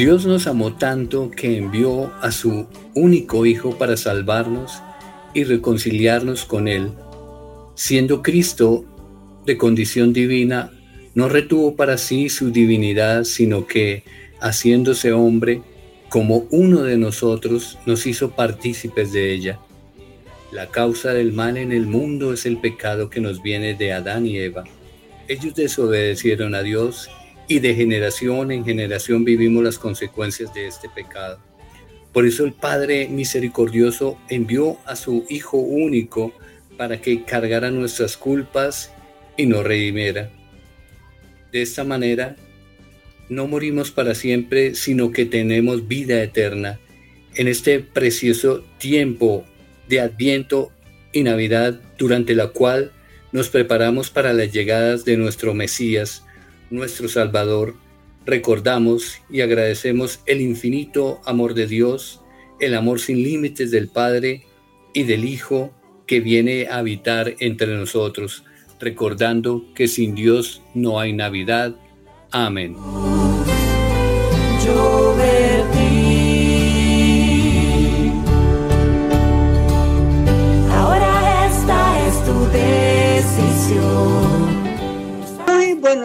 Dios nos amó tanto que envió a su único Hijo para salvarnos y reconciliarnos con Él. Siendo Cristo de condición divina, no retuvo para sí su divinidad, sino que, haciéndose hombre, como uno de nosotros, nos hizo partícipes de ella. La causa del mal en el mundo es el pecado que nos viene de Adán y Eva. Ellos desobedecieron a Dios y de generación en generación vivimos las consecuencias de este pecado. Por eso el Padre misericordioso envió a su Hijo único para que cargara nuestras culpas y nos redimiera. De esta manera, no morimos para siempre, sino que tenemos vida eterna en este precioso tiempo de Adviento y Navidad, durante la cual nos preparamos para las llegadas de nuestro Mesías, nuestro Salvador, recordamos y agradecemos el infinito amor de Dios, el amor sin límites del Padre y del Hijo que viene a habitar entre nosotros, recordando que sin Dios no hay Navidad. Amén.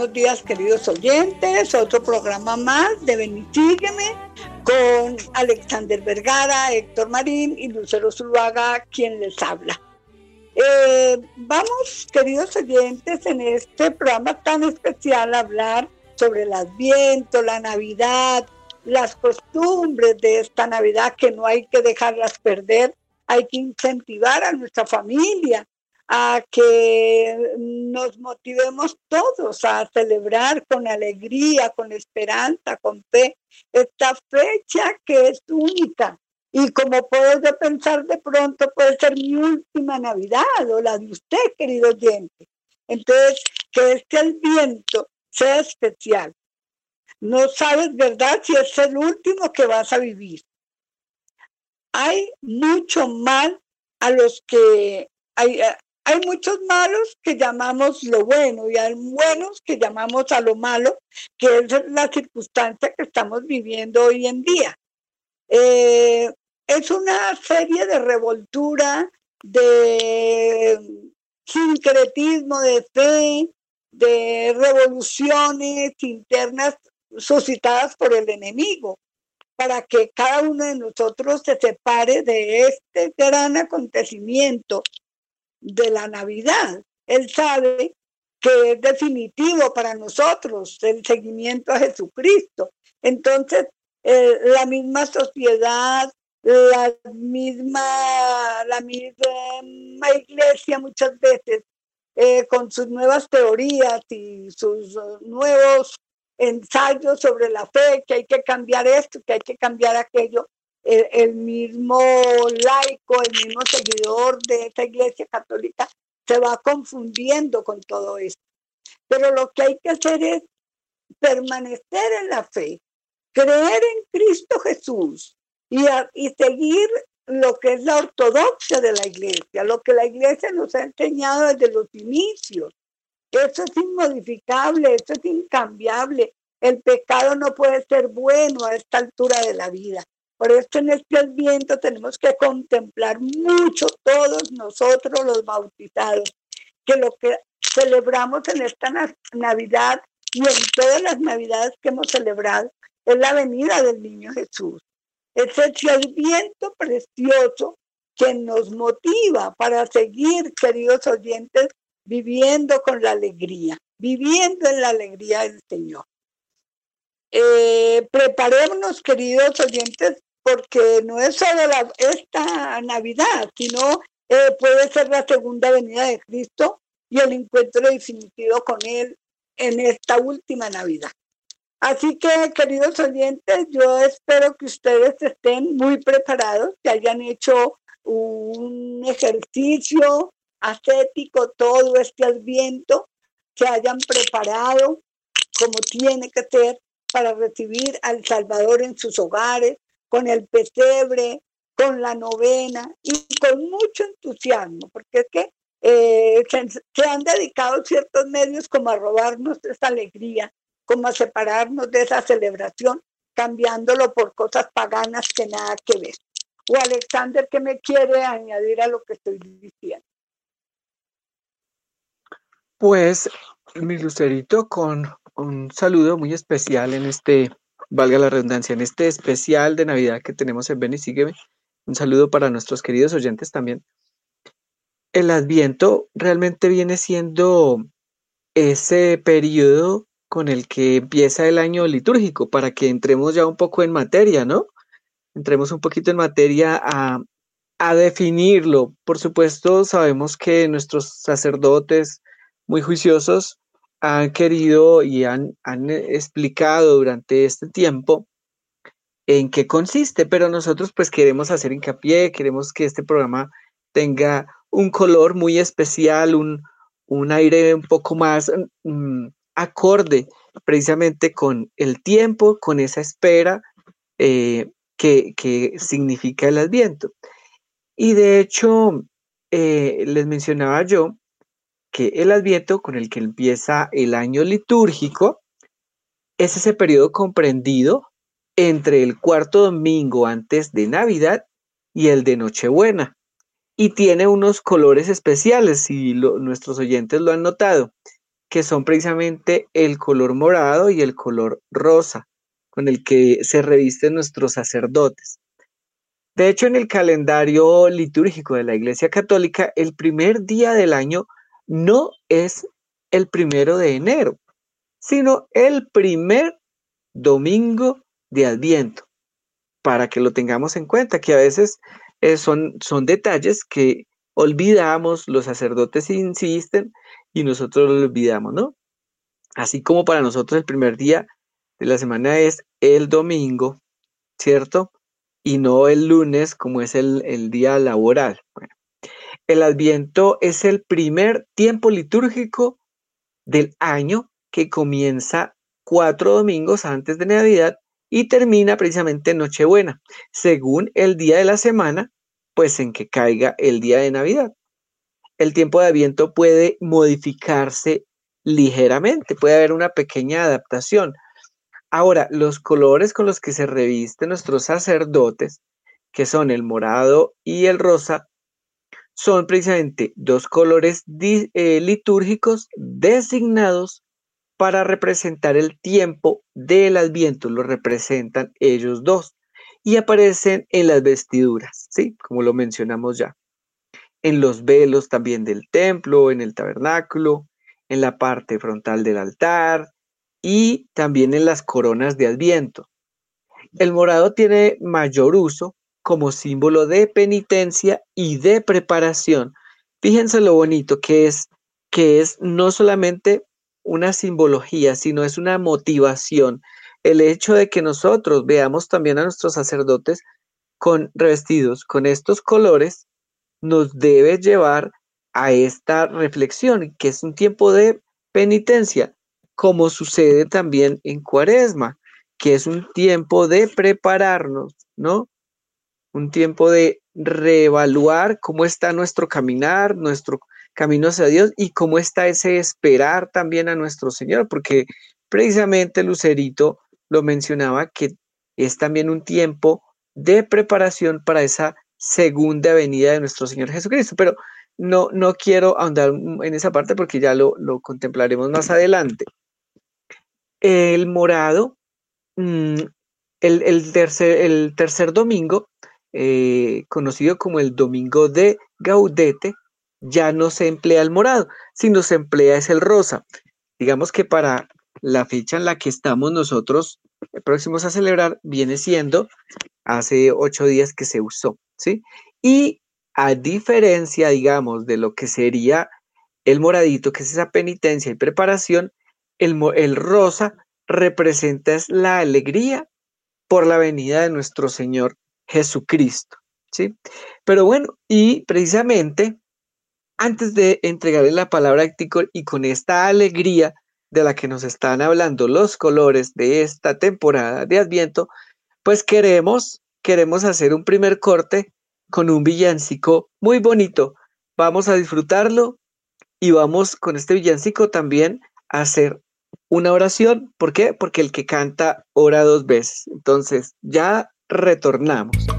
Buenos días, queridos oyentes. Otro programa más de Benisígueme con Alexander Vergara, Héctor Marín y Lucero Zuluaga, quien les habla. Eh, vamos, queridos oyentes, en este programa tan especial a hablar sobre el Adviento, la Navidad, las costumbres de esta Navidad que no hay que dejarlas perder, hay que incentivar a nuestra familia, a que nos motivemos todos a celebrar con alegría, con esperanza, con fe, esta fecha que es única. Y como puedo pensar de pronto, puede ser mi última Navidad o la de usted, querido oyente. Entonces, que este viento sea especial. No sabes, ¿verdad?, si es el último que vas a vivir. Hay mucho mal a los que hay, hay muchos malos que llamamos lo bueno y hay buenos que llamamos a lo malo, que es la circunstancia que estamos viviendo hoy en día. Eh, es una serie de revoltura, de sincretismo, de fe, de revoluciones internas suscitadas por el enemigo, para que cada uno de nosotros se separe de este gran acontecimiento de la Navidad. Él sabe que es definitivo para nosotros el seguimiento a Jesucristo. Entonces, eh, la misma sociedad, la misma, la misma iglesia muchas veces, eh, con sus nuevas teorías y sus nuevos ensayos sobre la fe, que hay que cambiar esto, que hay que cambiar aquello, el, mismo laico, el mismo seguidor de esta iglesia católica se va confundiendo con todo esto. Pero lo que hay que hacer es permanecer en la fe, creer en Cristo Jesús y, y seguir lo que es la ortodoxia de la iglesia, lo que la iglesia nos ha enseñado desde los inicios. Eso es inmodificable, eso es incambiable. El pecado no puede ser bueno a esta altura de la vida. Por esto en este adviento tenemos que contemplar mucho todos nosotros los bautizados, que lo que celebramos en esta Navidad y en todas las Navidades que hemos celebrado es la venida del niño Jesús. Es el viento precioso que nos motiva para seguir, queridos oyentes, viviendo con la alegría, viviendo en la alegría del Señor. Eh, preparémonos, queridos oyentes, porque no es solo esta Navidad, sino eh, puede ser la segunda venida de Cristo y el encuentro definitivo con Él en esta última Navidad. Así que, queridos oyentes, yo espero que ustedes estén muy preparados, que hayan hecho un ejercicio ascético todo este adviento, que hayan preparado como tiene que ser para recibir al Salvador en sus hogares, con el pesebre, con la novena y con mucho entusiasmo, porque es que eh, se, han dedicado ciertos medios como a robarnos esa alegría, como a separarnos de esa celebración, cambiándolo por cosas paganas que nada que ver. O Alexander, ¿qué me quiere añadir a lo que estoy diciendo? Pues, mi Lucerito, con un saludo muy especial en este, valga la redundancia, en este especial de Navidad que tenemos en Ven y Sígueme. Un saludo para nuestros queridos oyentes también. El Adviento realmente viene siendo ese periodo con el que empieza el año litúrgico, para que entremos ya un poco en materia, ¿no? Entremos un poquito en materia a, a definirlo. Por supuesto, sabemos que nuestros sacerdotes muy juiciosos han querido y han, han explicado durante este tiempo en qué consiste, pero nosotros pues queremos hacer hincapié, queremos que este programa tenga un color muy especial, un, un aire un poco más mm, acorde precisamente con el tiempo, con esa espera eh, que, que, significa el adviento. Y de hecho, eh, les mencionaba yo que el adviento con el que empieza el año litúrgico es ese periodo comprendido entre el cuarto domingo antes de Navidad y el de Nochebuena. Y tiene unos colores especiales, si nuestros oyentes lo han notado, que son precisamente el color morado y el color rosa, con el que se revisten nuestros sacerdotes. De hecho, en el calendario litúrgico de la Iglesia Católica, el primer día del año no es el primero de enero, sino el primer domingo de Adviento, para que lo tengamos en cuenta, que a veces eh, son, son detalles que olvidamos, los sacerdotes insisten y nosotros lo olvidamos, ¿no? Así como para nosotros el primer día de la semana es el domingo, ¿cierto? Y no el lunes como es el, el día laboral. Bueno, el Adviento es el primer tiempo litúrgico del año que comienza cuatro domingos antes de Navidad y termina precisamente Nochebuena, según el día de la semana, pues en que caiga el día de Navidad. El tiempo de Adviento puede modificarse ligeramente, puede haber una pequeña adaptación. Ahora, los colores con los que se revisten nuestros sacerdotes, que son el morado y el rosa, son precisamente dos colores eh, litúrgicos designados para representar el tiempo del Adviento, lo representan ellos dos y aparecen en las vestiduras, ¿sí? Como lo mencionamos ya. En los velos también del templo, en el tabernáculo, en la parte frontal del altar y también en las coronas de Adviento. El morado tiene mayor uso como símbolo de penitencia y de preparación. Fíjense lo bonito que es, que es no solamente una simbología, sino es una motivación. El hecho de que nosotros veamos también a nuestros sacerdotes con revestidos con estos colores nos debe llevar a esta reflexión, que es un tiempo de penitencia, como sucede también en Cuaresma, que es un tiempo de prepararnos, ¿no? Un tiempo de reevaluar cómo está nuestro caminar, nuestro camino hacia Dios y cómo está ese esperar también a nuestro Señor, porque precisamente Lucerito lo mencionaba que es también un tiempo de preparación para esa segunda venida de nuestro Señor Jesucristo. Pero no, no quiero ahondar en esa parte porque ya lo, contemplaremos más adelante. El morado mm, el, tercer, el tercer domingo, eh, conocido como el domingo de Gaudete, ya no se emplea el morado, sino se emplea es el rosa. Digamos que para la fecha en la que estamos nosotros eh, próximos a celebrar viene siendo hace ocho días que se usó, ¿sí? Y a diferencia, digamos, de lo que sería el moradito, que es esa penitencia y preparación, el, el rosa representa es la alegría por la venida de nuestro Señor Jesucristo, ¿sí? Pero bueno, y precisamente antes de entregarle la palabra a Ticol y con esta alegría de la que nos están hablando los colores de esta temporada de Adviento, pues queremos, queremos hacer un primer corte con un villancico muy bonito. Vamos a disfrutarlo y vamos con este villancico también a hacer una oración. ¿Por qué? Porque el que canta ora dos veces. Entonces, ya retornamos.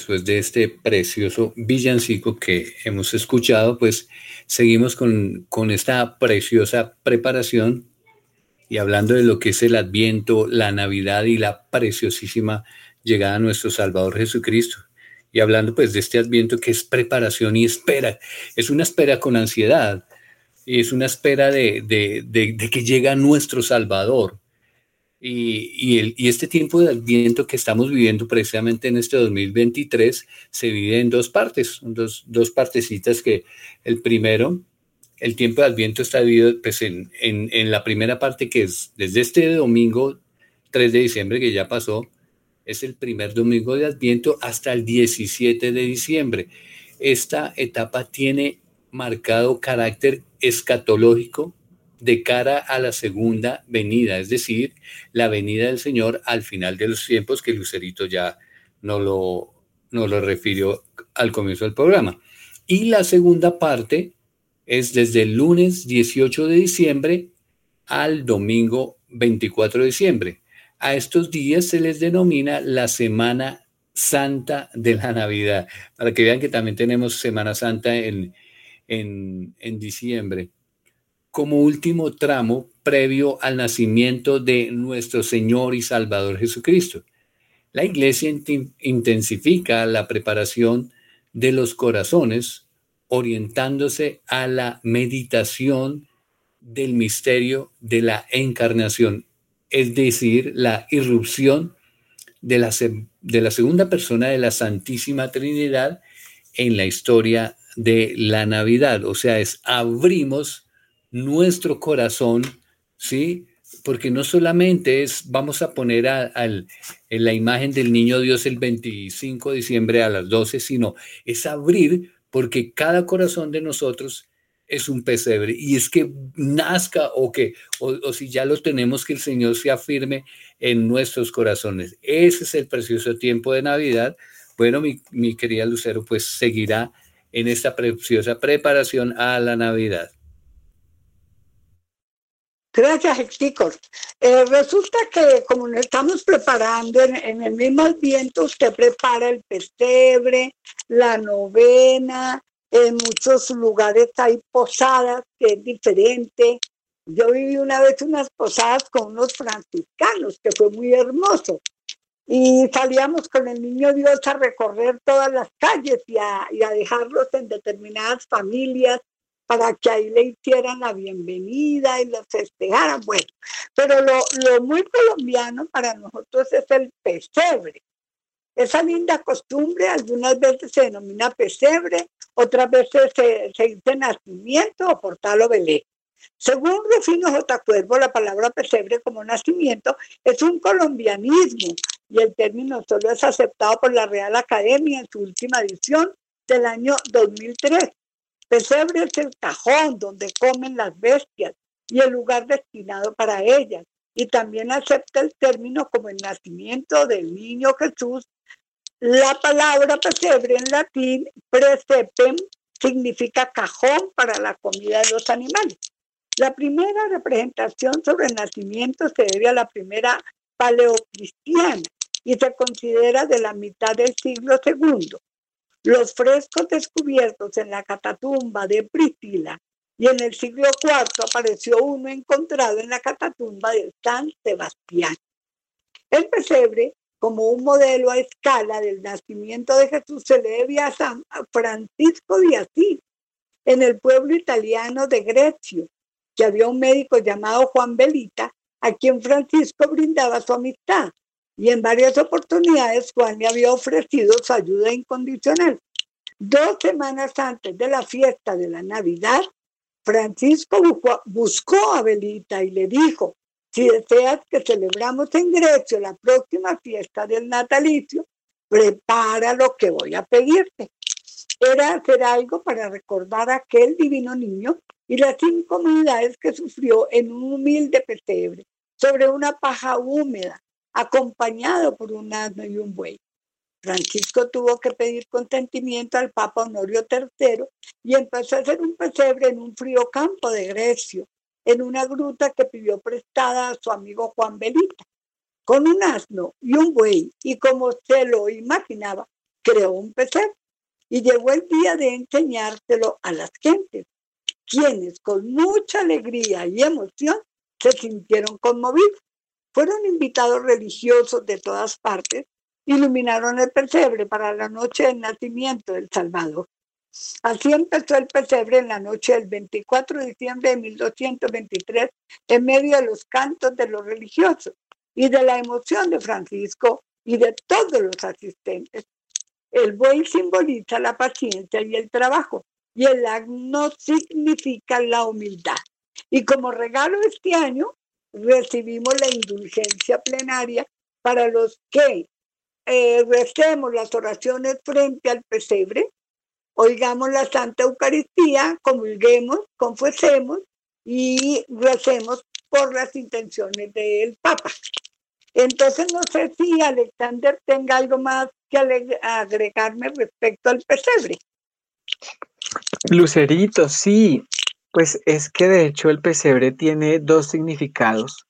Después de este precioso villancico que hemos escuchado, pues seguimos con, con esta preciosa preparación y hablando de lo que es el Adviento, la Navidad y la preciosísima llegada a nuestro Salvador Jesucristo. Y hablando pues de este Adviento que es preparación y espera, es una espera con ansiedad, y es una espera de, de, de, de que llega nuestro Salvador. Y, este tiempo de Adviento que estamos viviendo precisamente en este 2023 se divide en dos partes, dos, partecitas que el primero, el tiempo de Adviento está dividido pues, en, en, la primera parte que es desde este domingo 3 de diciembre que ya pasó, es el primer domingo de Adviento hasta el 17 de diciembre. Esta etapa tiene marcado carácter escatológico, de cara a la segunda venida, es decir, la venida del Señor al final de los tiempos que Lucerito ya no lo, no lo refirió al comienzo del programa. Y la segunda parte es desde el lunes 18 de diciembre al domingo 24 de diciembre. A estos días se les denomina la Semana Santa de la Navidad, para que vean que también tenemos Semana Santa en, en, en diciembre como último tramo previo al nacimiento de nuestro Señor y Salvador Jesucristo. La iglesia intensifica la preparación de los corazones orientándose a la meditación del misterio de la encarnación, es decir, la irrupción de la, de la segunda persona de la Santísima Trinidad en la historia de la Navidad. O sea, es abrimos nuestro corazón, ¿sí? porque no solamente es, vamos a poner en la imagen del niño Dios el 25 de diciembre a las 12, sino es abrir porque cada corazón de nosotros es un pesebre y es que nazca o que, o, si ya lo tenemos, que el Señor se afirme en nuestros corazones. Ese es el precioso tiempo de Navidad. Bueno, mi querida Lucero, pues seguirá en esta preciosa preparación a la Navidad. Gracias, chicos. Eh, resulta que como nos estamos preparando en, el mismo viento, usted prepara el pesebre, la novena, en muchos lugares hay posadas, que es diferente. Yo viví una vez unas posadas con unos franciscanos, que fue muy hermoso. Y salíamos con el niño Dios a recorrer todas las calles y a dejarlos en determinadas familias para que ahí le hicieran la bienvenida y los festejaran. Bueno, pero lo, lo muy colombiano para nosotros es el pesebre. Esa linda costumbre algunas veces se denomina pesebre, otras veces se, se dice nacimiento o portal o belén. Según Rufino J. Cuervo, la palabra pesebre como nacimiento es un colombianismo y el término solo es aceptado por la Real Academia en su última edición del año 2003. Pesebre es el cajón donde comen las bestias y el lugar destinado para ellas. Y también acepta el término como el nacimiento del niño Jesús. La palabra pesebre en latín, presepem, significa cajón para la comida de los animales. La primera representación sobre el nacimiento se debe a la primera paleocristiana y se considera de la mitad del siglo segundo. Los frescos descubiertos en la catatumba de Priscila y en el siglo IV apareció uno encontrado en la catatumba de San Sebastián. El pesebre, como un modelo a escala del nacimiento de Jesús, se le debe a San Francisco de Asís, en el pueblo italiano de Grecio, que había un médico llamado Juan Belita, a quien Francisco brindaba su amistad y en varias oportunidades Juan le había ofrecido su ayuda incondicional. Dos semanas antes de la fiesta de la Navidad, Francisco buscó a Belita y le dijo, si deseas que celebramos en Grecia la próxima fiesta del natalicio, prepara lo que voy a pedirte. Era hacer algo para recordar a aquel divino niño y las incomodidades que sufrió en un humilde pesebre sobre una paja húmeda acompañado por un asno y un buey. Francisco tuvo que pedir consentimiento al Papa Honorio III y empezó a hacer un pesebre en un frío campo de Grecio, en una gruta que pidió prestada a su amigo Juan Belita. Con un asno y un buey, y como se lo imaginaba, creó un pesebre. Y llegó el día de enseñárselo a las gentes, quienes con mucha alegría y emoción se sintieron conmovidos fueron invitados religiosos de todas partes, iluminaron el pesebre para la noche del nacimiento del Salvador. Así empezó el pesebre en la noche del 24 de diciembre de 1223, en medio de los cantos de los religiosos y de la emoción de Francisco y de todos los asistentes. El buey simboliza la paciencia y el trabajo, y el agno significa la humildad. Y como regalo este año, recibimos la indulgencia plenaria para los que eh, recemos las oraciones frente al pesebre, oigamos la Santa Eucaristía, comulguemos, confesemos y recemos por las intenciones del Papa. Entonces no sé si Alexander tenga algo más que agregarme respecto al pesebre. Lucerito, sí, pues es que de hecho el pesebre tiene dos significados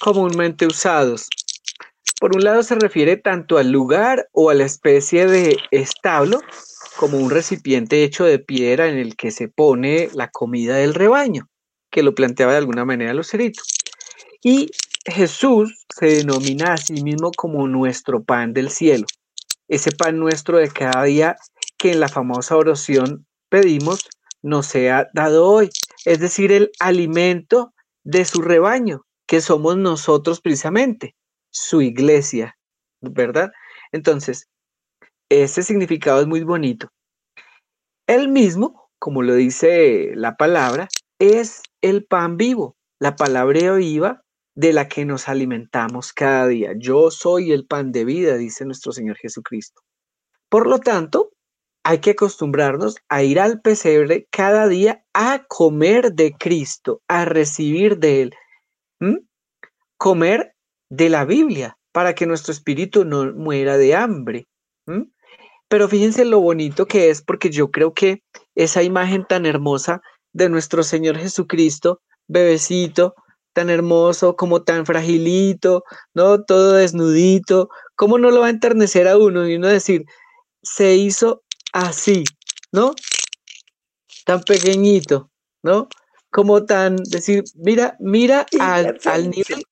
comúnmente usados. Por un lado se refiere tanto al lugar o a la especie de establo como un recipiente hecho de piedra en el que se pone la comida del rebaño, que lo planteaba de alguna manera Lucerito. Y Jesús se denomina a sí mismo como nuestro pan del cielo, ese pan nuestro de cada día que en la famosa oración pedimos nos sea dado hoy, es decir, el alimento de su rebaño, que somos nosotros precisamente, su iglesia, ¿verdad? Entonces, ese significado es muy bonito. El mismo, como lo dice la palabra, es el pan vivo. La palabra viva de la que nos alimentamos cada día. Yo soy el pan de vida, dice nuestro Señor Jesucristo. Por lo tanto, hay que acostumbrarnos a ir al pesebre cada día a comer de Cristo, a recibir de Él. Comer de la Biblia para que nuestro espíritu no muera de hambre. Pero fíjense lo bonito que es porque yo creo que esa imagen tan hermosa de nuestro Señor Jesucristo, bebecito, tan hermoso, como tan fragilito, ¿no? Todo desnudito, ¿cómo no lo va a enternecer a uno y uno decir, se hizo así, ¿no? Tan pequeñito, ¿no? Como tan, decir, mira, mira al, al nivel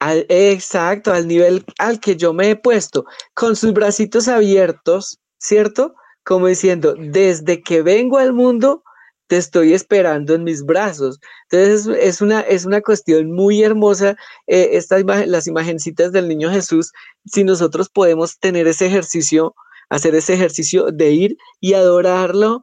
exacto, al nivel al que yo me he puesto, con sus bracitos abiertos, ¿cierto? Como diciendo, desde que vengo al mundo, te estoy esperando en mis brazos. Entonces es una, es una cuestión muy hermosa, eh, estas las imagencitas del niño Jesús, si nosotros podemos tener ese ejercicio, hacer ese ejercicio de ir y adorarlo,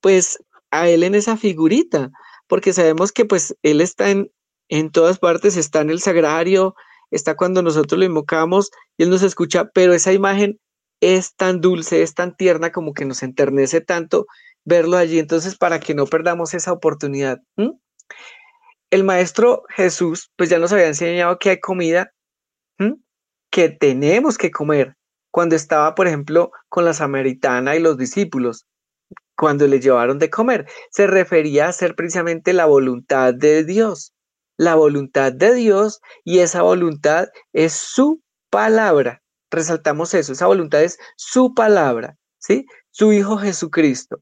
pues a él en esa figurita, porque sabemos que pues él está en, en todas partes, está en el sagrario, está cuando nosotros lo invocamos y Él nos escucha, pero esa imagen es tan dulce, es tan tierna como que nos enternece tanto verlo allí. Entonces, para que no perdamos esa oportunidad. El Maestro Jesús, pues ya nos había enseñado que hay comida que tenemos que comer. Cuando estaba, por ejemplo, con la samaritana y los discípulos, cuando le llevaron de comer, se refería a ser precisamente la voluntad de Dios la voluntad de Dios y esa voluntad es su palabra. Resaltamos eso, esa voluntad es su palabra, ¿sí? Su Hijo Jesucristo.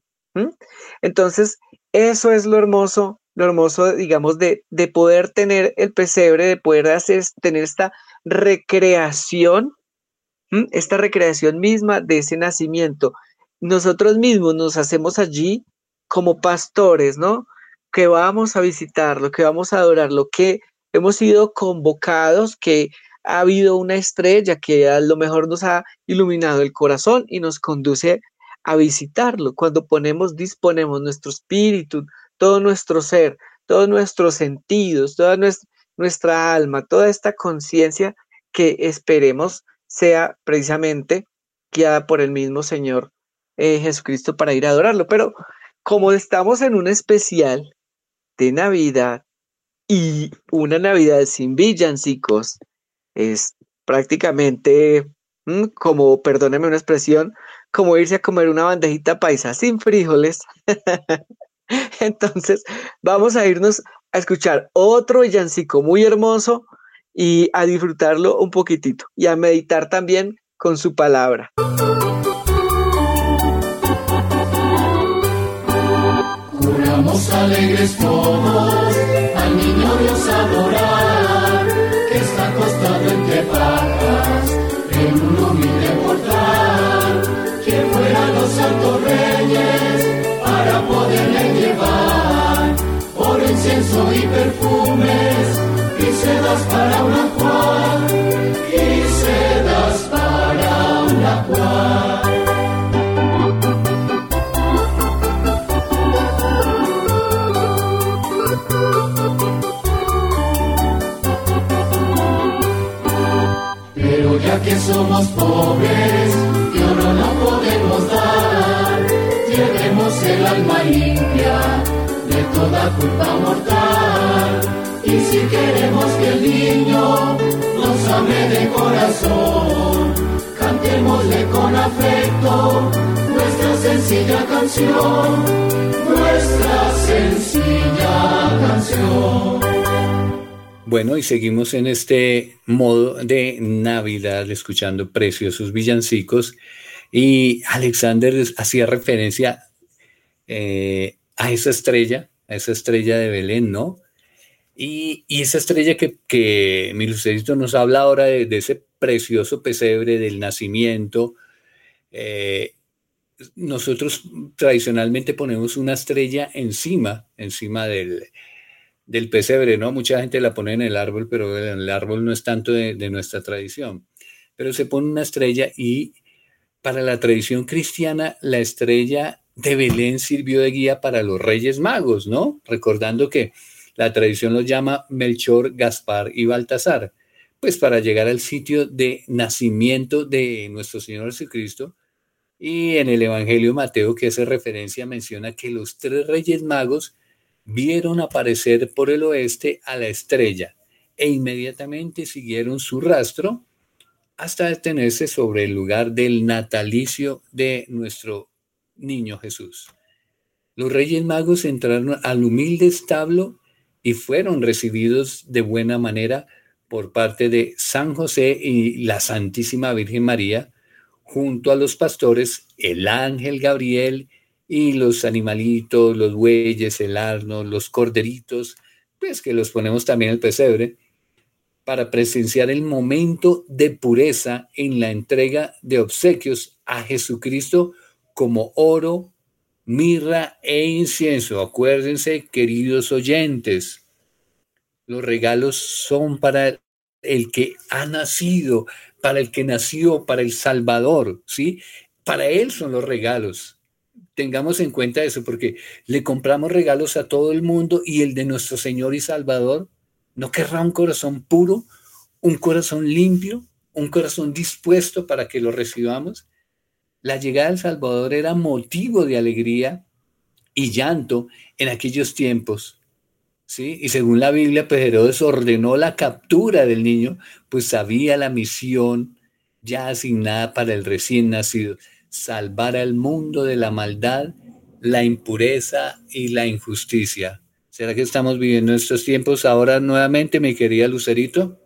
Entonces, eso es lo hermoso, lo hermoso, digamos, de, de poder tener el pesebre, de poder hacer, tener esta recreación, esta recreación misma de ese nacimiento. Nosotros mismos nos hacemos allí como pastores, ¿no? que vamos a visitarlo, que vamos a adorarlo, que hemos sido convocados, que ha habido una estrella que a lo mejor nos ha iluminado el corazón y nos conduce a visitarlo. Cuando ponemos, disponemos nuestro espíritu, todo nuestro ser, todos nuestros sentidos, toda nuestra, alma, toda esta conciencia que esperemos sea precisamente guiada por el mismo Señor eh, Jesucristo para ir a adorarlo. Pero como estamos en un especial, de Navidad y una Navidad sin villancicos es prácticamente mm, como, perdóneme una expresión, como irse a comer una bandejita paisa sin frijoles. Entonces, vamos a irnos a escuchar otro villancico muy hermoso y a disfrutarlo un poquitito y a meditar también con su palabra. Alegres todos al niño sedas para una cual y sedas para una cual. que somos pobres, que oro no podemos dar, llevemos el alma limpia de toda culpa mortal. Y si queremos que el niño nos ame de corazón, cantémosle con afecto nuestra sencilla canción, nuestra sencilla canción. Bueno, y seguimos en este modo de Navidad, escuchando preciosos villancicos. Y Alexander hacía referencia eh, a esa estrella, a esa estrella de Belén, ¿no? Y, esa estrella que, que mi nos habla ahora de, ese precioso pesebre del nacimiento. Eh, nosotros tradicionalmente ponemos una estrella encima, encima del, pesebre, ¿no? Mucha gente la pone en el árbol, pero el árbol no es tanto de, nuestra tradición. Pero se pone una estrella y para la tradición cristiana, la estrella de Belén sirvió de guía para los reyes magos, ¿no? Recordando que la tradición los llama Melchor, Gaspar y Baltasar, pues para llegar al sitio de nacimiento de nuestro Señor Jesucristo. Y en el Evangelio de Mateo, que hace referencia, menciona que los tres reyes magos vieron aparecer por el oeste a la estrella e inmediatamente siguieron su rastro hasta detenerse sobre el lugar del natalicio de nuestro niño Jesús. Los reyes magos entraron al humilde establo y fueron recibidos de buena manera por parte de San José y la Santísima Virgen María, junto a los pastores, el ángel Gabriel y los animalitos, los bueyes, el arno, los corderitos, pues que los ponemos también el pesebre, para presenciar el momento de pureza en la entrega de obsequios a Jesucristo como oro, mirra e incienso. Acuérdense, queridos oyentes, los regalos son para el que ha nacido, para el que nació, para el Salvador, ¿sí? Para Él son los regalos. Tengamos en cuenta eso, porque le compramos regalos a todo el mundo y el de nuestro Señor y Salvador ¿No querrá un corazón puro, un corazón limpio, un corazón dispuesto para que lo recibamos? La llegada del Salvador era motivo de alegría y llanto en aquellos tiempos. ¿sí? Y según la Biblia, pues Herodes ordenó la captura del niño, pues sabía la misión ya asignada para el recién nacido, salvar al mundo de la maldad, la impureza y la injusticia. ¿Será que estamos viviendo estos tiempos ahora nuevamente, mi querida Lucerito?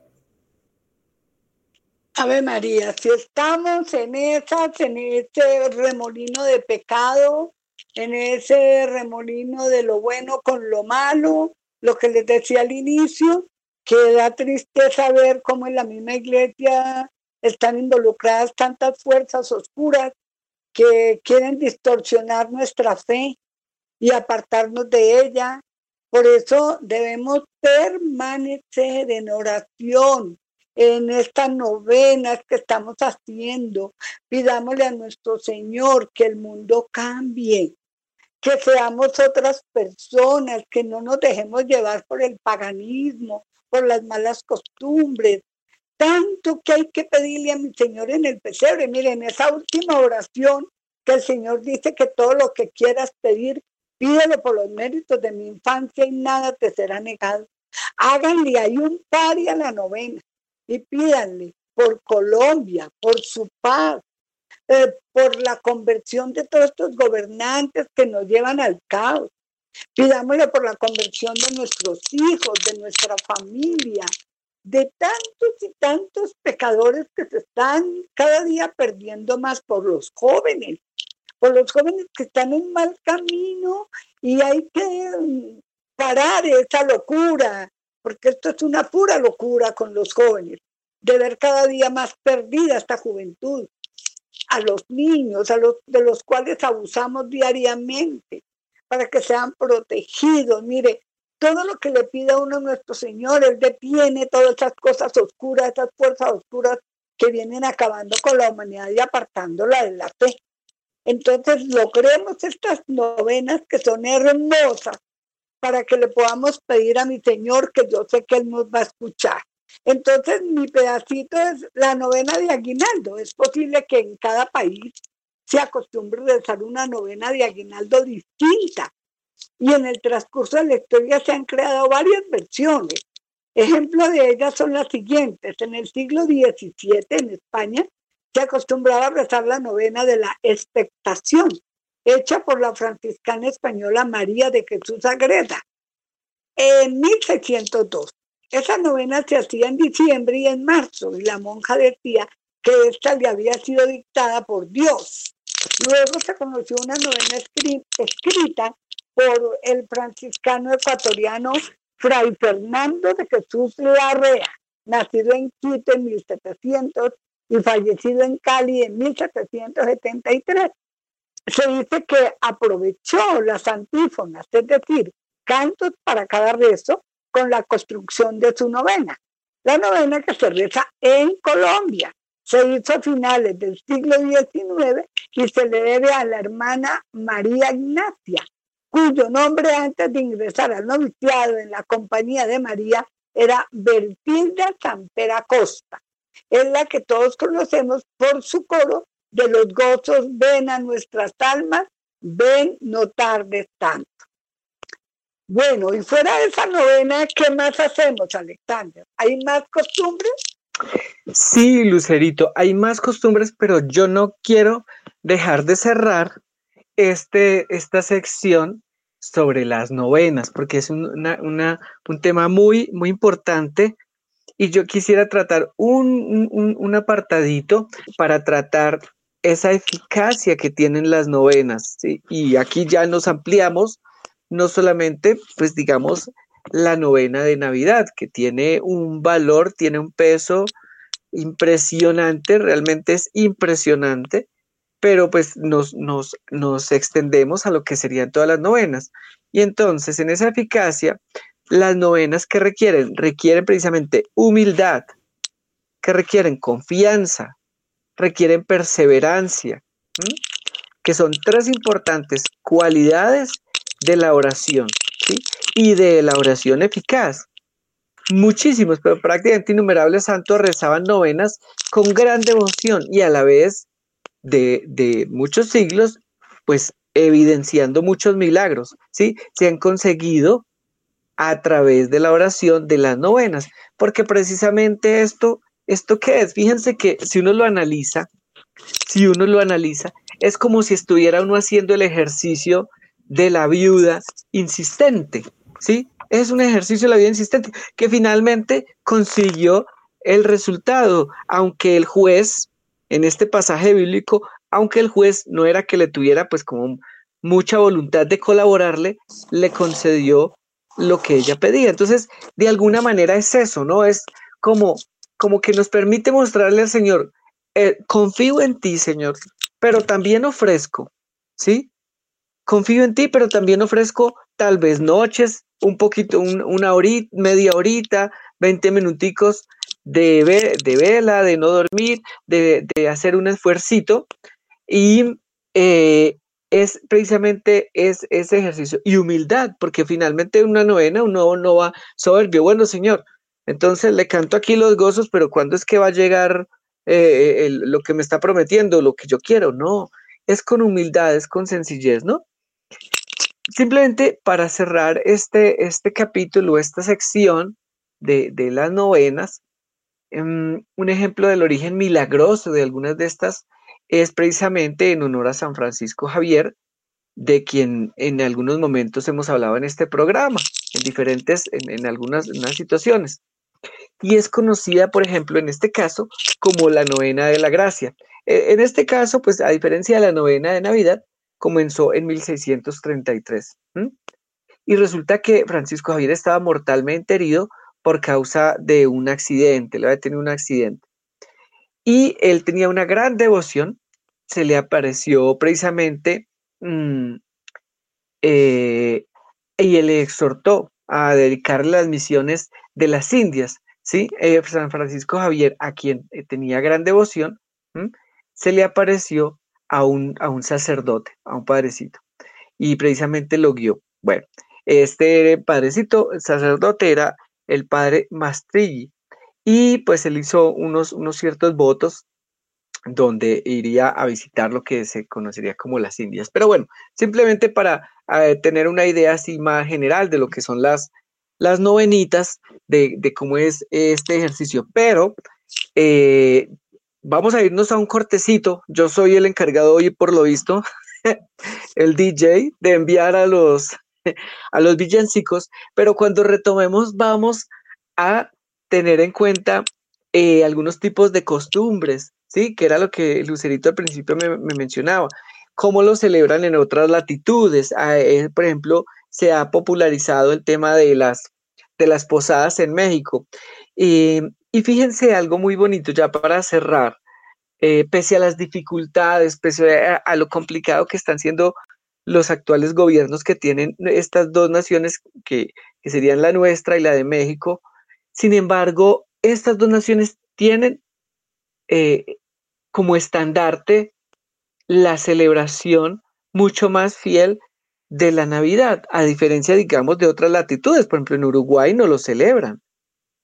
Ave María, si estamos en esas, en ese remolino de pecado, en ese remolino de lo bueno con lo malo, lo que les decía al inicio, que da tristeza ver cómo en la misma iglesia están involucradas tantas fuerzas oscuras que quieren distorsionar nuestra fe y apartarnos de ella. Por eso debemos permanecer en oración en estas novenas que estamos haciendo. Pidámosle a nuestro Señor que el mundo cambie, que seamos otras personas, que no nos dejemos llevar por el paganismo, por las malas costumbres. Tanto que hay que pedirle a mi Señor en el pesebre. Miren, esa última oración que el Señor dice que todo lo que quieras pedir, Pídelo por los méritos de mi infancia y nada te será negado. Háganle ahí un pari a la novena y pídanle por Colombia, por su paz, eh, por la conversión de todos estos gobernantes que nos llevan al caos. Pidámosle por la conversión de nuestros hijos, de nuestra familia, de tantos y tantos pecadores que se están cada día perdiendo más por los jóvenes por los jóvenes que están en mal camino y hay que parar esa locura, porque esto es una pura locura con los jóvenes, de ver cada día más perdida esta juventud, a los niños, a los de los cuales abusamos diariamente, para que sean protegidos. Mire, todo lo que le pida uno a nuestro Señor, Él detiene todas esas cosas oscuras, esas fuerzas oscuras que vienen acabando con la humanidad y apartándola de la fe. Entonces logremos estas novenas que son hermosas para que le podamos pedir a mi Señor que yo sé que Él nos va a escuchar. Entonces mi pedacito es la novena de aguinaldo. Es posible que en cada país se acostumbre a rezar una novena de aguinaldo distinta. Y en el transcurso de la historia se han creado varias versiones. Ejemplo de ellas son las siguientes. En el siglo XVII en España se acostumbraba a rezar la novena de la expectación, hecha por la franciscana española María de Jesús Agreda en 1602. Esa novena se hacía en diciembre y en marzo, y la monja decía que esta le había sido dictada por Dios. Luego se conoció una novena escrita por el franciscano ecuatoriano Fray Fernando de Jesús Larrea, nacido en Quito en 1700 y fallecido en Cali en 1773. Se dice que aprovechó las antífonas, es decir, cantos para cada rezo, con la construcción de su novena. La novena que se reza en Colombia se hizo a finales del siglo XIX y se le debe a la hermana María Ignacia, cuyo nombre antes de ingresar al noviciado en la compañía de María era Bertilda Santera Costa. Es la que todos conocemos por su coro de los gozos, ven a nuestras almas, ven no tardes tanto. Bueno, y fuera de esa novena, ¿qué más hacemos, Alexander? ¿Hay más costumbres? Sí, Lucerito, hay más costumbres, pero yo no quiero dejar de cerrar este, esta sección sobre las novenas, porque es un, un tema muy, muy importante y yo quisiera tratar un, un, apartadito para tratar esa eficacia que tienen las novenas. Y aquí ya nos ampliamos, no solamente, pues digamos, la novena de Navidad, que tiene un valor, tiene un peso impresionante, realmente es impresionante, pero pues nos, nos, nos extendemos a lo que serían todas las novenas. Y entonces, en esa eficacia, las novenas que requieren, requieren precisamente humildad, que requieren confianza, requieren perseverancia, que son tres importantes cualidades de la oración ¿sí? y de la oración eficaz. Muchísimos, pero prácticamente innumerables santos rezaban novenas con gran devoción y a la vez de, de muchos siglos, pues evidenciando muchos milagros, ¿sí? Se han conseguido a través de la oración de las novenas, porque precisamente esto, ¿esto qué es? Fíjense que si uno lo analiza, si uno lo analiza, es como si estuviera uno haciendo el ejercicio de la viuda insistente, ¿sí? Es un ejercicio de la viuda insistente que finalmente consiguió el resultado, aunque el juez, en este pasaje bíblico, aunque el juez no era que le tuviera pues como mucha voluntad de colaborarle, le concedió lo que ella pedía. Entonces, de alguna manera es eso, ¿no? Es como, como que nos permite mostrarle al Señor, eh, confío en ti, Señor, pero también ofrezco, ¿sí? Confío en ti, pero también ofrezco tal vez noches, un poquito, una horita, media horita, 20 minuticos de, de vela, de no dormir, de, hacer un esfuercito y eh, es precisamente es, ese ejercicio. Y humildad, porque finalmente una novena uno no va soberbio, bueno Señor, entonces le canto aquí los gozos, pero ¿cuándo es que va a llegar eh, lo que me está prometiendo, lo que yo quiero? No, es con humildad, es con sencillez, ¿no? Simplemente para cerrar este, este capítulo, esta sección de, de las novenas, Em, un ejemplo del origen milagroso de algunas de estas es precisamente en honor a San Francisco Javier, de quien en algunos momentos hemos hablado en este programa, en diferentes, en, algunas, situaciones. Y es conocida, por ejemplo, en este caso, como la novena de la gracia. E, en este caso, pues a diferencia de la novena de Navidad, comenzó en 1633. Y resulta que Francisco Javier estaba mortalmente herido por causa de un accidente, le había tenido un accidente. Y él tenía una gran devoción, se le apareció precisamente mm, eh, y él le exhortó a dedicarle las misiones de las Indias. ¿sí? Eh, San Francisco Javier, a quien eh, tenía gran devoción, se le apareció a un, a un sacerdote, a un padrecito, y precisamente lo guió. Bueno, este padrecito, sacerdote, era el padre Mastrilli. Y pues él hizo unos, unos ciertos votos donde iría a visitar lo que se conocería como las Indias. Pero bueno, simplemente para eh, tener una idea así más general de lo que son las, las novenitas, de, cómo es este ejercicio. Pero eh, vamos a irnos a un cortecito. Yo soy el encargado hoy, por lo visto, el DJ, de enviar a los a los villancicos, pero cuando retomemos vamos a tener en cuenta eh, algunos tipos de costumbres, ¿sí? Que era lo que Lucerito al principio me, mencionaba. ¿Cómo lo celebran en otras latitudes? Ah, eh, por ejemplo, se ha popularizado el tema de las, de las posadas en México. y fíjense algo muy bonito ya para cerrar. Eh, pese a las dificultades, pese a, lo complicado que están siendo los actuales gobiernos que tienen estas dos naciones que, serían la nuestra y la de México. Sin embargo, estas dos naciones tienen eh, como estandarte la celebración mucho más fiel de la Navidad, a diferencia, digamos, de otras latitudes. Por ejemplo, en Uruguay no lo celebran.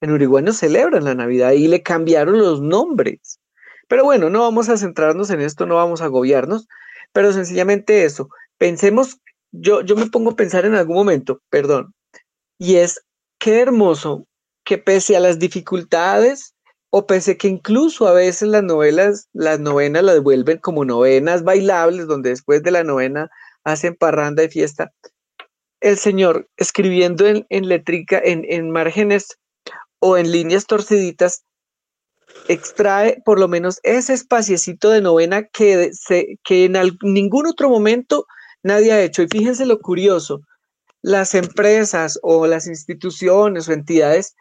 En Uruguay no celebran la Navidad y le cambiaron los nombres. Pero bueno, no vamos a centrarnos en esto, no vamos a agobiarnos, pero sencillamente eso. Pensemos, yo, yo me pongo a pensar en algún momento, perdón, y es qué hermoso que pese a las dificultades o pese que incluso a veces las novelas, las novenas las vuelven como novenas bailables, donde después de la novena hacen parranda y fiesta, el Señor escribiendo en, en letrica, en, en márgenes o en líneas torciditas, extrae por lo menos ese espaciecito de novena que, se, que en ningún otro momento nadie ha hecho. Y fíjense lo curioso, las empresas o las instituciones o entidades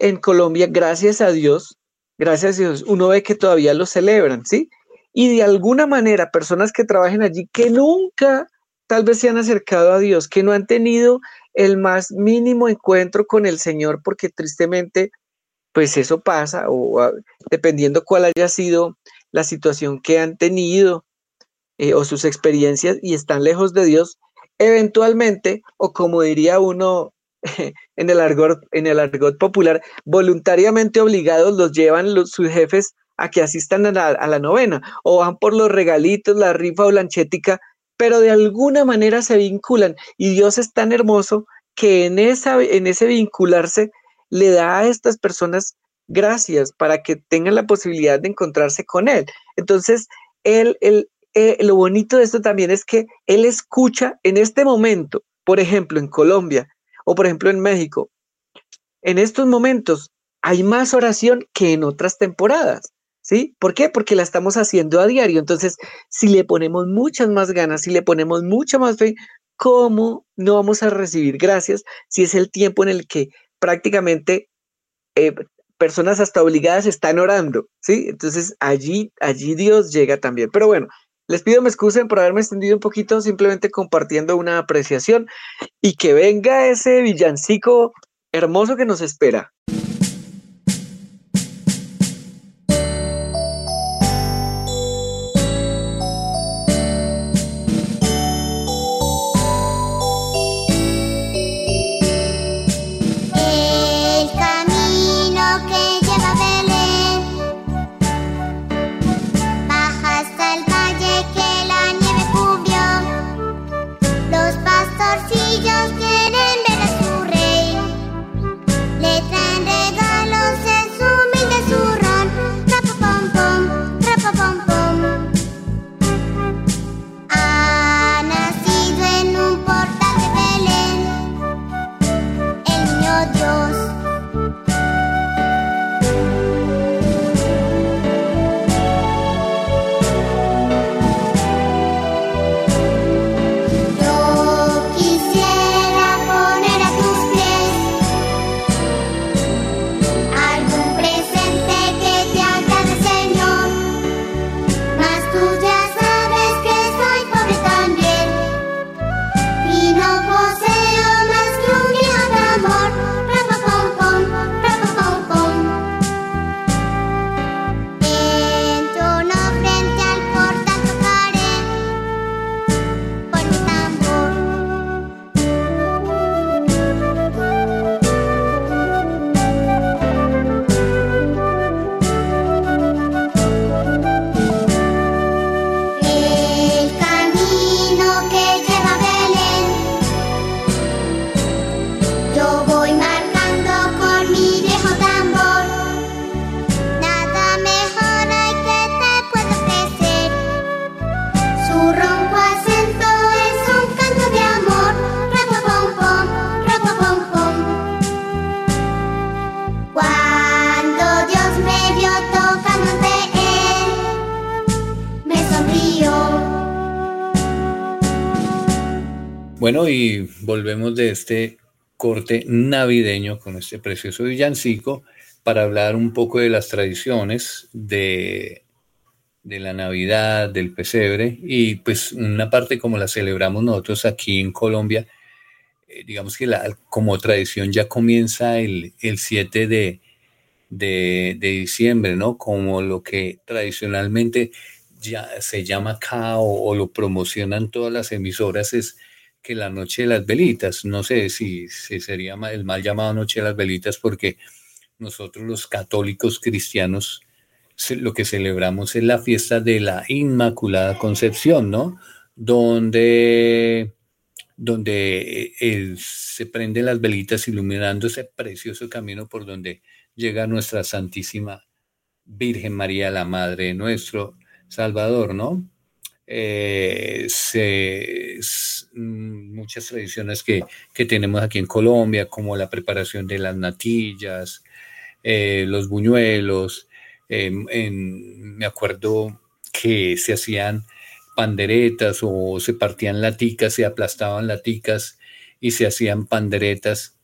en Colombia, gracias a Dios, gracias a Dios, uno ve que todavía lo celebran, ¿sí? Y de alguna manera, personas que trabajen allí que nunca tal vez se han acercado a Dios, que no han tenido el más mínimo encuentro con el Señor, porque tristemente pues eso pasa, o dependiendo cuál haya sido la situación que han tenido eh, o sus experiencias y están lejos de Dios, eventualmente, o como diría uno en el argot, en el argot popular, voluntariamente obligados los llevan los, sus jefes a que asistan a la, novena, o van por los regalitos, la rifa o lanchética, pero de alguna manera se vinculan y Dios es tan hermoso que en, esa, en ese vincularse le da a estas personas gracias para que tengan la posibilidad de encontrarse con Él. Entonces, él, eh, lo bonito de esto también es que Él escucha en este momento, por ejemplo, en Colombia o por ejemplo en México, en estos momentos hay más oración que en otras temporadas. ¿Sí? ¿Por qué? Porque la estamos haciendo a diario. Entonces, si le ponemos muchas más ganas, si le ponemos mucha más fe, ¿cómo no vamos a recibir gracias si es el tiempo en el que prácticamente eh, personas hasta obligadas están orando, ¿sí? Entonces allí, allí Dios llega también. Pero bueno, les pido me excusen por haberme extendido un poquito, simplemente compartiendo una apreciación y que venga ese villancico hermoso que nos espera. Y volvemos de este corte navideño con este precioso villancico para hablar un poco de las tradiciones de, de la Navidad, del pesebre, y pues una parte como la celebramos nosotros aquí en Colombia, eh, digamos que la, como tradición ya comienza el, el 7 de, de, diciembre, ¿no? Como lo que tradicionalmente ya se llama acá o lo promocionan todas las emisoras es que la noche de las velitas. No sé si, sería el mal llamado noche de las velitas porque nosotros los católicos cristianos lo que celebramos es la fiesta de la Inmaculada Concepción, ¿no? Donde, donde eh, se prenden las velitas iluminando ese precioso camino por donde llega nuestra Santísima Virgen María, la Madre de nuestro Salvador, ¿no? Eh, mm, muchas tradiciones que, tenemos aquí en Colombia, como la preparación de las natillas, eh, los buñuelos. Em, me acuerdo que se hacían panderetas o se partían laticas, se aplastaban laticas y se hacían panderetas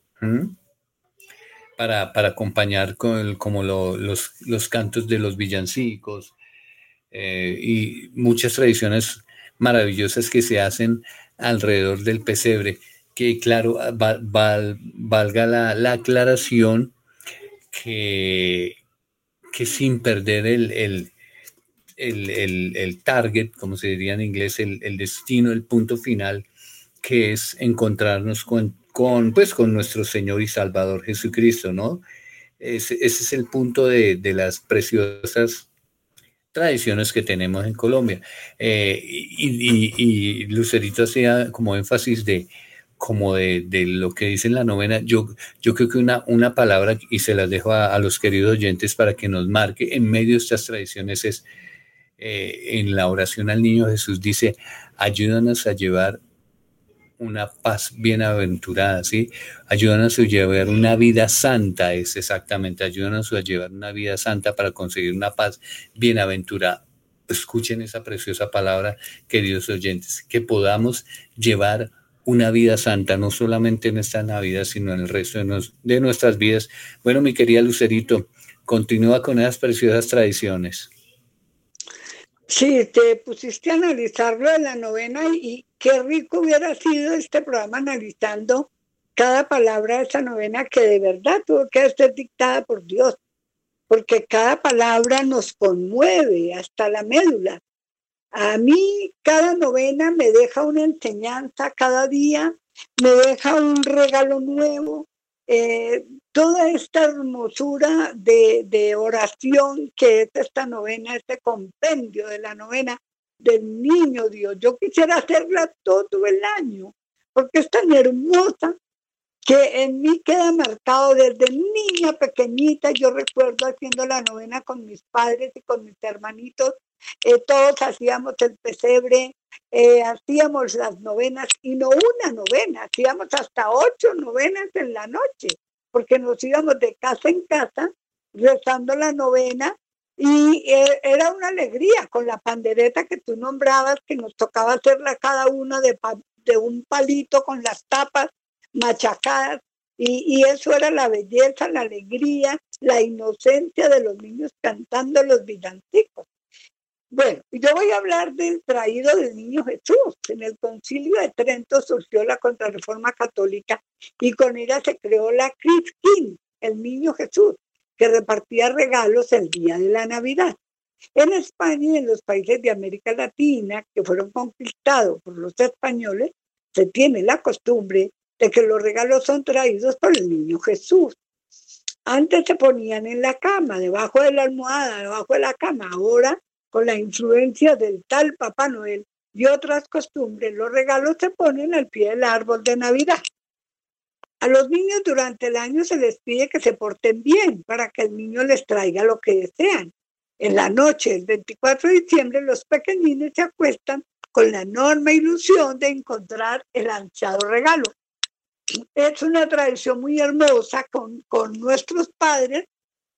para, acompañar con como los, los cantos de los villancicos eh, y muchas tradiciones maravillosas que se hacen alrededor del pesebre, que claro, valga la, aclaración que, que sin perder el, el, el, target, como se diría en inglés, el, destino, el punto final, que es encontrarnos con, con, pues, con nuestro Señor y Salvador Jesucristo, ¿no? Ese, ese es el punto de, de las preciosas tradiciones que tenemos en Colombia. Eh, y, Lucerito hacía como énfasis de como de, lo que dice en la novena, yo, yo creo que una, una palabra, y se las dejo a, los queridos oyentes para que nos marque en medio de estas tradiciones, es eh, en la oración al niño Jesús dice, ayúdanos a llevar una paz bienaventurada, ¿sí? Ayúdanos a llevar una vida santa, es exactamente, ayúdanos a llevar una vida santa para conseguir una paz bienaventurada. Escuchen esa preciosa palabra, queridos oyentes, que podamos llevar una vida santa, no solamente en esta Navidad, sino en el resto de, de nuestras vidas. Bueno, mi querida Lucerito, continúa con esas preciosas tradiciones. Sí, te pusiste a analizarlo de la novena y qué rico hubiera sido este programa analizando cada palabra de esa novena que de verdad tuvo que ser dictada por Dios, porque cada palabra nos conmueve hasta la médula. A mí cada novena me deja una enseñanza cada día, me deja un regalo nuevo, eh, toda esta hermosura de, oración que es esta novena, este compendio de la novena del niño Dios. Yo quisiera hacerla todo el año, porque es tan hermosa que en mí queda marcado desde niña pequeñita. Yo recuerdo haciendo la novena con mis padres y con mis hermanitos. Eh, todos hacíamos el pesebre, eh, hacíamos las novenas y no una novena, hacíamos hasta ocho novenas en la noche porque nos íbamos de casa en casa rezando la novena y eh, era una alegría con la pandereta que tú nombrabas, que nos tocaba hacerla cada una de, de un palito con las tapas machacadas. Y, y, eso era la belleza, la alegría, la inocencia de los niños cantando los villancicos. Bueno, yo voy a hablar del traído del niño Jesús. En el concilio de Trento surgió la contrarreforma católica y con ella se creó la King, el niño Jesús, que repartía regalos el día de la Navidad. En España y en los países de América Latina que fueron conquistados por los españoles, se tiene la costumbre de que los regalos son traídos por el niño Jesús. Antes se ponían en la cama, debajo de la almohada, debajo de la cama. Ahora con la influencia del tal Papá Noel y otras costumbres, los regalos se ponen al pie del árbol de Navidad. A los niños durante el año se les pide que se porten bien para que el niño les traiga lo que desean. En la noche del 24 de diciembre los pequeñines se acuestan con la enorme ilusión de encontrar el ansiado regalo. Es una tradición muy hermosa con, con nuestros padres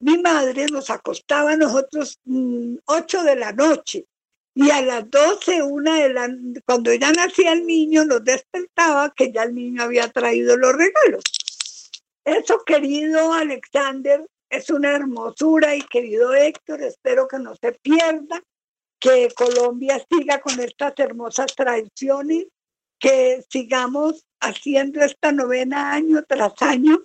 mi madre nos acostaba a nosotros mm, ocho de la noche y a las doce, una de la, cuando ya nacía el niño, nos despertaba que ya el niño había traído los regalos. Eso, querido Alexander, es una hermosura y querido Héctor, espero que no se pierda, que Colombia siga con estas hermosas tradiciones, que sigamos haciendo esta novena año tras año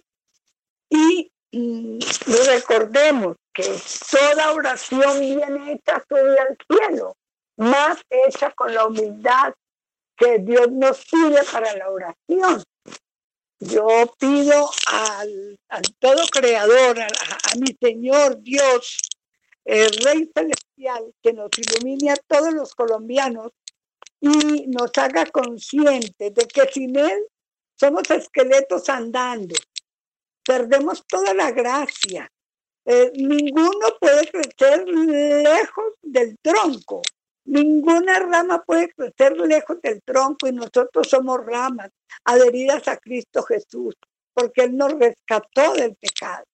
y y recordemos que toda oración bien hecha sube al cielo, más hecha con la humildad que Dios nos pide para la oración. Yo pido al, todo creador, a, a, mi Señor Dios, el Rey Celestial, que nos ilumine a todos los colombianos y nos haga conscientes de que sin Él somos esqueletos andando, perdemos toda la gracia. Eh, ninguno puede crecer lejos del tronco. Ninguna rama puede crecer lejos del tronco y nosotros somos ramas adheridas a Cristo Jesús, porque Él nos rescató del pecado.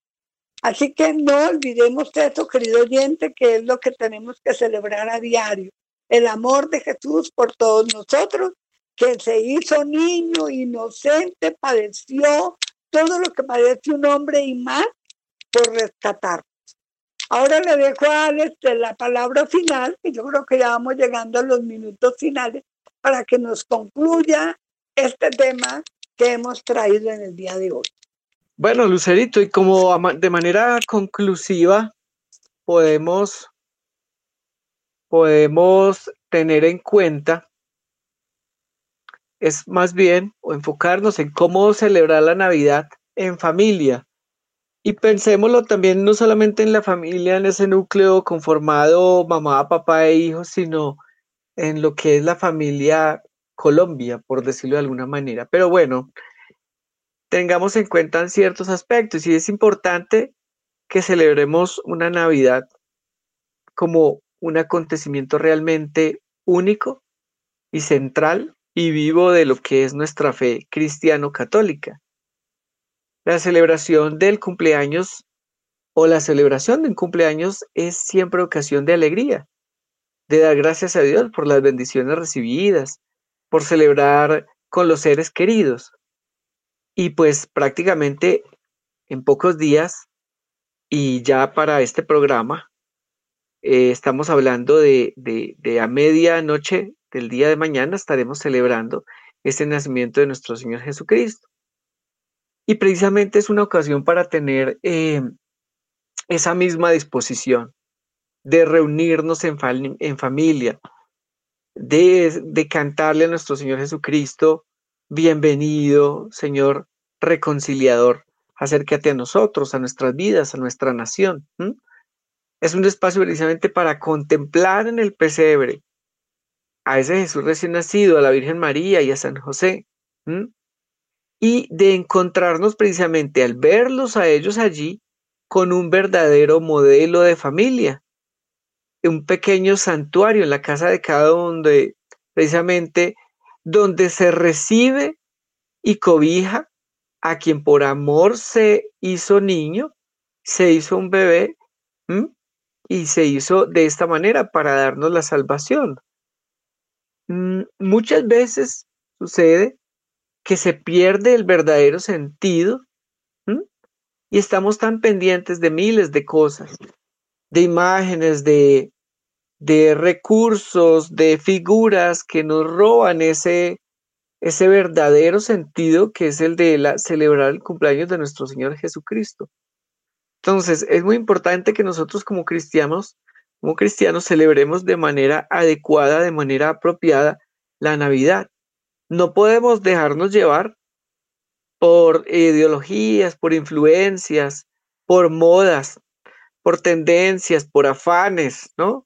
Así que no olvidemos eso, querido oyente, que es lo que tenemos que celebrar a diario. El amor de Jesús por todos nosotros, que se hizo niño, inocente, padeció todo lo que padece un hombre y más por rescatar. Ahora le dejo a Alex la palabra final, y yo creo que ya vamos llegando a los minutos finales, para que nos concluya este tema que hemos traído en el día de hoy. Bueno, Lucerito, y como de manera conclusiva, podemos, podemos tener en cuenta, es más bien, o enfocarnos en cómo celebrar la Navidad en familia, y pensémoslo también no solamente en la familia, en ese núcleo conformado mamá, papá e hijos, sino en lo que es la familia Colombia, por decirlo de alguna manera. Pero bueno, tengamos en cuenta ciertos aspectos y es importante que celebremos una Navidad como un acontecimiento realmente único y central y vivo de lo que es nuestra fe cristiano-católica. La celebración del cumpleaños o la celebración de un cumpleaños es siempre ocasión de alegría, de dar gracias a Dios por las bendiciones recibidas, por celebrar con los seres queridos. Y pues prácticamente en pocos días y ya para este programa eh, estamos hablando de, de, de a medianoche del día de mañana estaremos celebrando este nacimiento de nuestro Señor Jesucristo. Y precisamente es una ocasión para tener eh, esa misma disposición de reunirnos en, familia, de, de, cantarle a nuestro Señor Jesucristo, bienvenido, Señor reconciliador, acércate a nosotros, a nuestras vidas, a nuestra nación. Es un espacio precisamente para contemplar en el pesebre a ese Jesús recién nacido, a la Virgen María y a San José y de encontrarnos precisamente al verlos a ellos allí con un verdadero modelo de familia, un pequeño santuario en la casa de cada uno, precisamente donde se recibe y cobija a quien por amor se hizo niño, se hizo un bebé y se hizo de esta manera para darnos la salvación. Mm, muchas veces sucede que se pierde el verdadero sentido y estamos tan pendientes de miles de cosas, de imágenes, de, de recursos, de figuras que nos roban ese, ese verdadero sentido que es el de la, celebrar el cumpleaños de nuestro Señor Jesucristo. Entonces, es muy importante que nosotros como cristianos, como cristianos, celebremos de manera adecuada, de manera apropiada la Navidad. No podemos dejarnos llevar por ideologías, por influencias, por modas, por tendencias, por afanes, ¿no?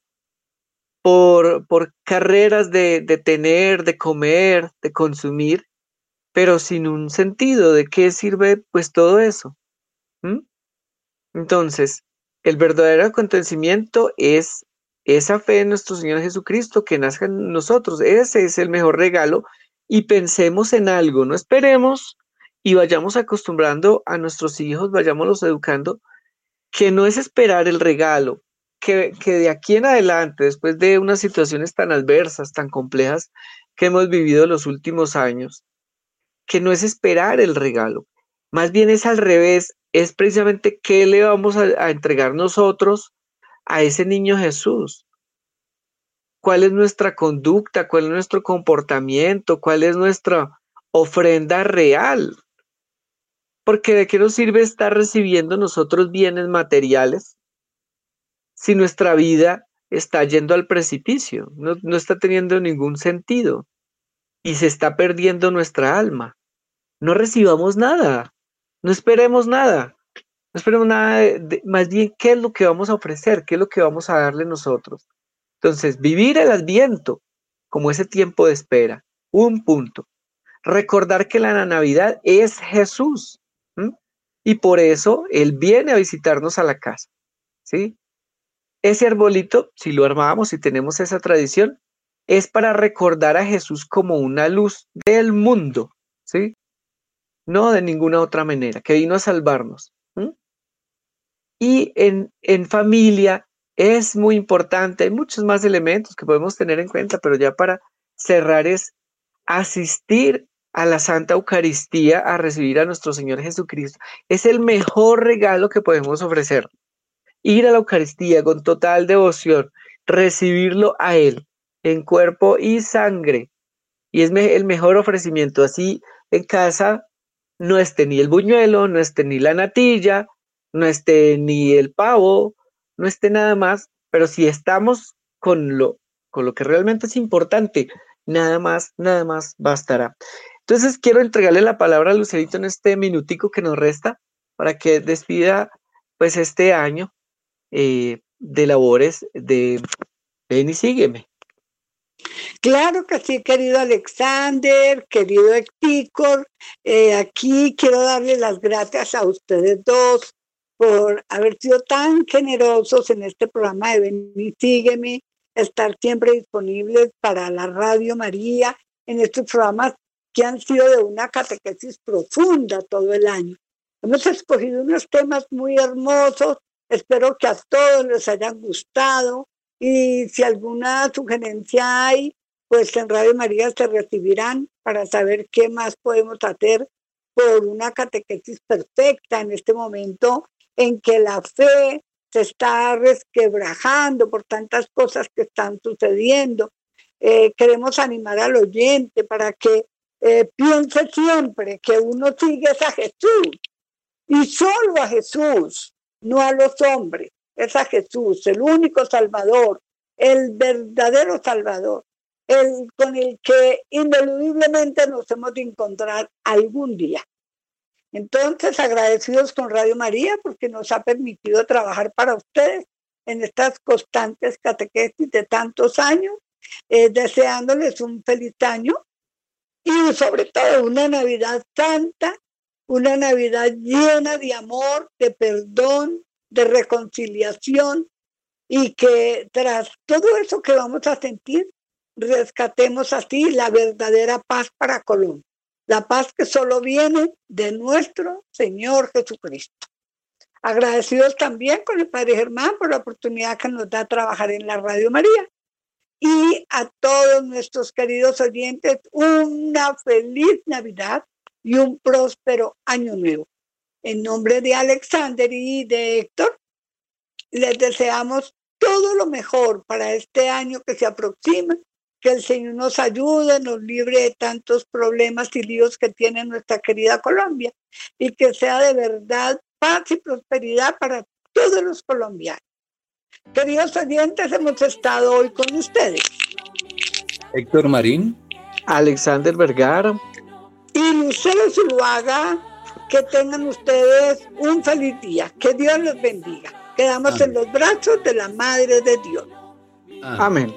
Por, por carreras de, de tener, de comer, de consumir, pero sin un sentido de qué sirve pues todo eso. Entonces, el verdadero acontecimiento es esa fe en nuestro Señor Jesucristo que nazca en nosotros. Ese es el mejor regalo y pensemos en algo, no esperemos y vayamos acostumbrando a nuestros hijos, vayámoslos educando, que no es esperar el regalo, que, que de aquí en adelante, después de unas situaciones tan adversas, tan complejas que hemos vivido los últimos años, que no es esperar el regalo, más bien es al revés, es precisamente qué le vamos a, entregar nosotros a ese niño Jesús cuál es nuestra conducta, cuál es nuestro comportamiento, cuál es nuestra ofrenda real. Porque de qué nos sirve estar recibiendo nosotros bienes materiales si nuestra vida está yendo al precipicio, no, no está teniendo ningún sentido. y se está perdiendo nuestra alma. No recibamos nada, no esperemos nada, no esperemos nada, más bien qué es lo que vamos a ofrecer, qué es lo que vamos a darle nosotros. Entonces, vivir el adviento como ese tiempo de espera, un punto. Recordar que la Navidad es Jesús y por eso Él viene a visitarnos a la casa. ¿sí? Ese arbolito, si lo armamos y tenemos esa tradición, es para recordar a Jesús como una luz del mundo, ¿sí? No de ninguna otra manera, que vino a salvarnos. Y en, en familia es muy importante, hay muchos más elementos que podemos tener en cuenta, pero ya para cerrar es asistir a la Santa Eucaristía a recibir a nuestro Señor Jesucristo. Es el mejor regalo que podemos ofrecer. Ir a la Eucaristía con total devoción, recibirlo a Él en cuerpo y sangre. Y es el mejor ofrecimiento. Así en casa no esté ni el buñuelo, no esté ni la natilla, no esté ni el pavo, no esté nada más, pero si estamos con lo, con lo que realmente es importante, nada más, nada más bastará. Entonces quiero entregarle la palabra a Lucerito en este minutico que nos resta para que despida pues este año eh, de labores de Ven y sígueme. Claro que sí, querido Alexander, querido Hector. Eh, aquí quiero darle las gracias a ustedes dos por haber sido tan generosos en este programa de Ven y Sígueme, estar siempre disponibles para la Radio María en estos programas que han sido de una catequesis profunda todo el año. Hemos escogido unos temas muy hermosos, espero que a todos les hayan gustado y si alguna sugerencia hay, pues en Radio María se recibirán para saber qué más podemos hacer por una catequesis perfecta en este momento en que la fe se está resquebrajando por tantas cosas que están sucediendo. Eh, queremos animar al oyente para que eh, piense siempre que uno sigue a Jesús y solo a Jesús, no a los hombres, es a Jesús, el único Salvador, el verdadero Salvador, el con el que ineludiblemente nos hemos de encontrar algún día. Entonces, agradecidos con Radio María porque nos ha permitido trabajar para ustedes en estas constantes catequesis de tantos años, eh, deseándoles un feliz año y sobre todo una Navidad santa, una Navidad llena de amor, de perdón, de reconciliación y que tras todo eso que vamos a sentir, rescatemos así la verdadera paz para Colombia, la paz que solo viene de nuestro Señor Jesucristo. Agradecidos también con el Padre Germán por la oportunidad que nos da trabajar en la Radio María y a todos nuestros queridos oyentes una feliz Navidad y un próspero año nuevo. En nombre de Alexander y de Héctor, les deseamos todo lo mejor para este año que se aproxima, que el Señor nos ayude, nos libre de tantos problemas y líos que tiene nuestra querida Colombia y que sea de verdad paz y prosperidad para todos los colombianos. Queridos oyentes, hemos estado hoy con ustedes. Héctor Marín. Alexander Vergara. Y Lucero Zuluaga. Que tengan ustedes un feliz día. Que Dios los bendiga. Quedamos en los brazos de la Madre de Dios. Amén.